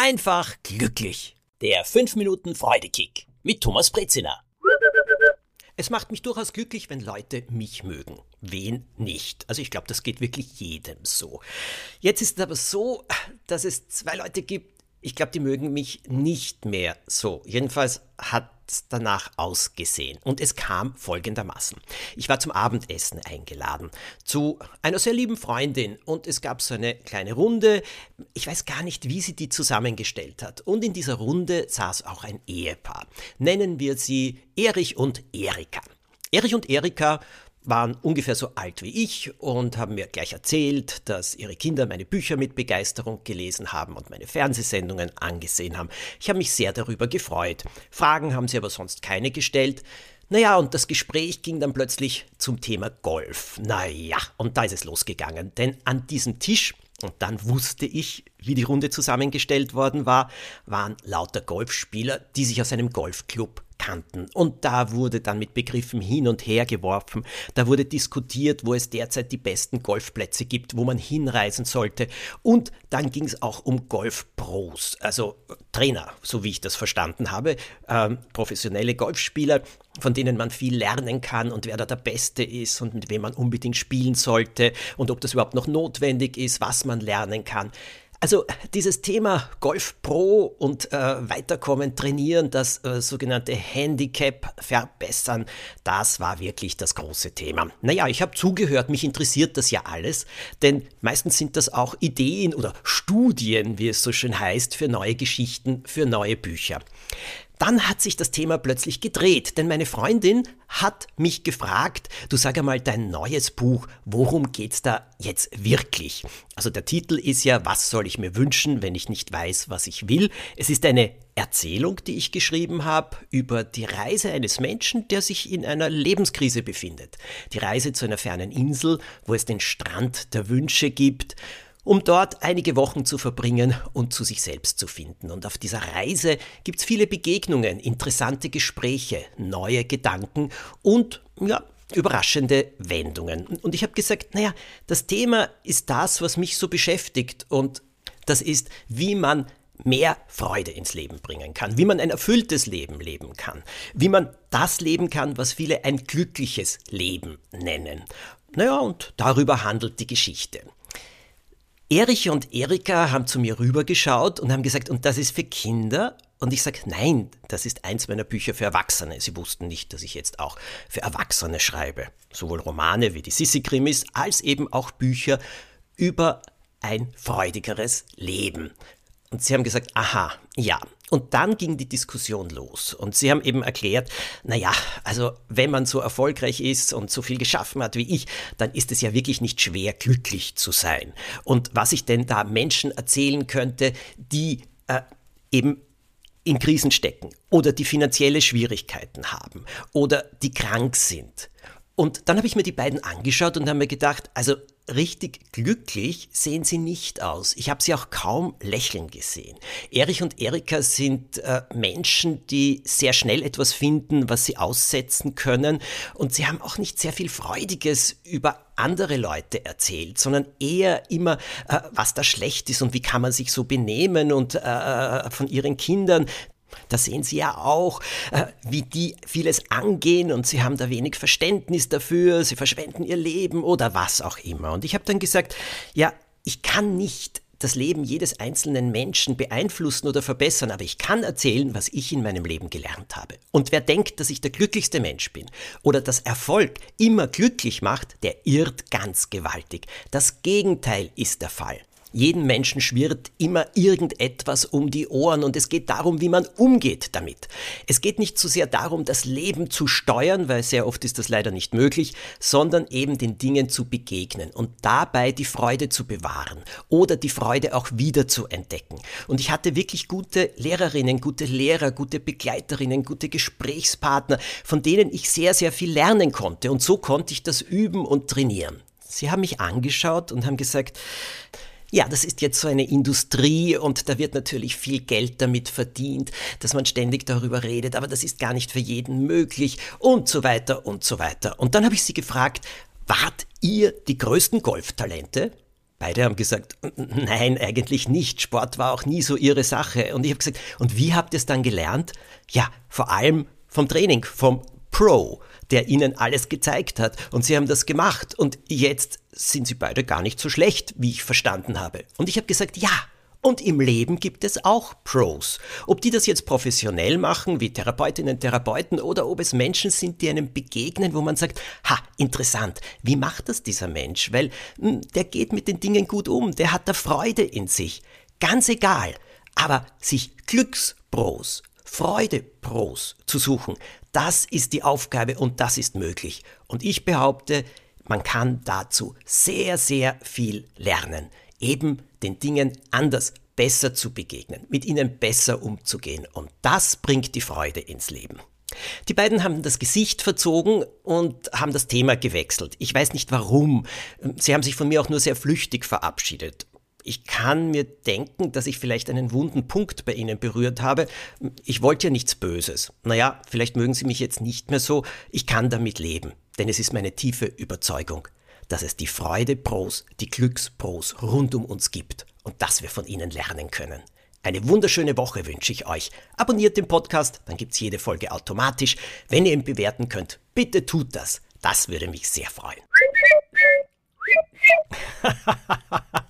einfach glücklich. Der 5 Minuten Freudekick mit Thomas Brezina. Es macht mich durchaus glücklich, wenn Leute mich mögen. Wen nicht? Also ich glaube, das geht wirklich jedem so. Jetzt ist es aber so, dass es zwei Leute gibt, ich glaube, die mögen mich nicht mehr so. Jedenfalls hat es danach ausgesehen. Und es kam folgendermaßen. Ich war zum Abendessen eingeladen zu einer sehr lieben Freundin und es gab so eine kleine Runde. Ich weiß gar nicht, wie sie die zusammengestellt hat. Und in dieser Runde saß auch ein Ehepaar. Nennen wir sie Erich und Erika. Erich und Erika waren ungefähr so alt wie ich und haben mir gleich erzählt, dass ihre Kinder meine Bücher mit Begeisterung gelesen haben und meine Fernsehsendungen angesehen haben. Ich habe mich sehr darüber gefreut. Fragen haben sie aber sonst keine gestellt. Naja, und das Gespräch ging dann plötzlich zum Thema Golf. Naja, und da ist es losgegangen, denn an diesem Tisch, und dann wusste ich, wie die Runde zusammengestellt worden war, waren lauter Golfspieler, die sich aus einem Golfclub kannten. Und da wurde dann mit Begriffen hin und her geworfen. Da wurde diskutiert, wo es derzeit die besten Golfplätze gibt, wo man hinreisen sollte. Und dann ging es auch um Golfpros, also Trainer, so wie ich das verstanden habe, äh, professionelle Golfspieler, von denen man viel lernen kann und wer da der Beste ist und mit wem man unbedingt spielen sollte und ob das überhaupt noch notwendig ist, was man lernen kann. Also dieses Thema Golf Pro und äh, Weiterkommen, trainieren, das äh, sogenannte Handicap verbessern, das war wirklich das große Thema. Naja, ich habe zugehört, mich interessiert das ja alles, denn meistens sind das auch Ideen oder Studien, wie es so schön heißt, für neue Geschichten, für neue Bücher. Dann hat sich das Thema plötzlich gedreht, denn meine Freundin hat mich gefragt, du sag einmal dein neues Buch, worum geht's da jetzt wirklich? Also der Titel ist ja, was soll ich mir wünschen, wenn ich nicht weiß, was ich will? Es ist eine Erzählung, die ich geschrieben habe über die Reise eines Menschen, der sich in einer Lebenskrise befindet. Die Reise zu einer fernen Insel, wo es den Strand der Wünsche gibt um dort einige Wochen zu verbringen und zu sich selbst zu finden. Und auf dieser Reise gibt es viele Begegnungen, interessante Gespräche, neue Gedanken und ja, überraschende Wendungen. Und ich habe gesagt, naja, das Thema ist das, was mich so beschäftigt und das ist, wie man mehr Freude ins Leben bringen kann, wie man ein erfülltes Leben leben kann, wie man das leben kann, was viele ein glückliches Leben nennen. Naja, und darüber handelt die Geschichte. Erich und Erika haben zu mir rübergeschaut und haben gesagt, und das ist für Kinder? Und ich sage, nein, das ist eins meiner Bücher für Erwachsene. Sie wussten nicht, dass ich jetzt auch für Erwachsene schreibe. Sowohl Romane wie die Sissi-Krimis, als eben auch Bücher über ein freudigeres Leben. Und sie haben gesagt, aha, ja. Und dann ging die Diskussion los. Und sie haben eben erklärt, naja, also wenn man so erfolgreich ist und so viel geschaffen hat wie ich, dann ist es ja wirklich nicht schwer, glücklich zu sein. Und was ich denn da Menschen erzählen könnte, die äh, eben in Krisen stecken oder die finanzielle Schwierigkeiten haben oder die krank sind. Und dann habe ich mir die beiden angeschaut und habe mir gedacht, also richtig glücklich sehen sie nicht aus. Ich habe sie auch kaum lächeln gesehen. Erich und Erika sind äh, Menschen, die sehr schnell etwas finden, was sie aussetzen können. Und sie haben auch nicht sehr viel Freudiges über andere Leute erzählt, sondern eher immer, äh, was da schlecht ist und wie kann man sich so benehmen und äh, von ihren Kindern. Da sehen Sie ja auch, äh, wie die vieles angehen und Sie haben da wenig Verständnis dafür, Sie verschwenden Ihr Leben oder was auch immer. Und ich habe dann gesagt, ja, ich kann nicht das Leben jedes einzelnen Menschen beeinflussen oder verbessern, aber ich kann erzählen, was ich in meinem Leben gelernt habe. Und wer denkt, dass ich der glücklichste Mensch bin oder dass Erfolg immer glücklich macht, der irrt ganz gewaltig. Das Gegenteil ist der Fall. Jedem Menschen schwirrt immer irgendetwas um die Ohren und es geht darum, wie man umgeht damit. Es geht nicht so sehr darum, das Leben zu steuern, weil sehr oft ist das leider nicht möglich, sondern eben den Dingen zu begegnen und dabei die Freude zu bewahren oder die Freude auch wieder zu entdecken. Und ich hatte wirklich gute Lehrerinnen, gute Lehrer, gute Begleiterinnen, gute Gesprächspartner, von denen ich sehr, sehr viel lernen konnte und so konnte ich das üben und trainieren. Sie haben mich angeschaut und haben gesagt, ja, das ist jetzt so eine Industrie und da wird natürlich viel Geld damit verdient, dass man ständig darüber redet, aber das ist gar nicht für jeden möglich und so weiter und so weiter. Und dann habe ich sie gefragt, wart ihr die größten Golftalente? Beide haben gesagt, nein, eigentlich nicht. Sport war auch nie so ihre Sache. Und ich habe gesagt, und wie habt ihr es dann gelernt? Ja, vor allem vom Training, vom Pro, der ihnen alles gezeigt hat. Und sie haben das gemacht. Und jetzt sind sie beide gar nicht so schlecht, wie ich verstanden habe. Und ich habe gesagt, ja, und im Leben gibt es auch Pros. Ob die das jetzt professionell machen, wie Therapeutinnen, Therapeuten, oder ob es Menschen sind, die einem begegnen, wo man sagt, ha, interessant, wie macht das dieser Mensch? Weil hm, der geht mit den Dingen gut um, der hat da Freude in sich. Ganz egal. Aber sich Glückspros, Freudepros zu suchen, das ist die Aufgabe und das ist möglich. Und ich behaupte, man kann dazu sehr, sehr viel lernen eben den Dingen anders, besser zu begegnen, mit ihnen besser umzugehen. Und das bringt die Freude ins Leben. Die beiden haben das Gesicht verzogen und haben das Thema gewechselt. Ich weiß nicht warum. Sie haben sich von mir auch nur sehr flüchtig verabschiedet. Ich kann mir denken, dass ich vielleicht einen wunden Punkt bei Ihnen berührt habe. Ich wollte ja nichts Böses. Naja, vielleicht mögen Sie mich jetzt nicht mehr so. Ich kann damit leben, denn es ist meine tiefe Überzeugung dass es die Freude-Pros, die Glückspros rund um uns gibt und dass wir von ihnen lernen können. Eine wunderschöne Woche wünsche ich euch. Abonniert den Podcast, dann gibt es jede Folge automatisch. Wenn ihr ihn bewerten könnt, bitte tut das. Das würde mich sehr freuen.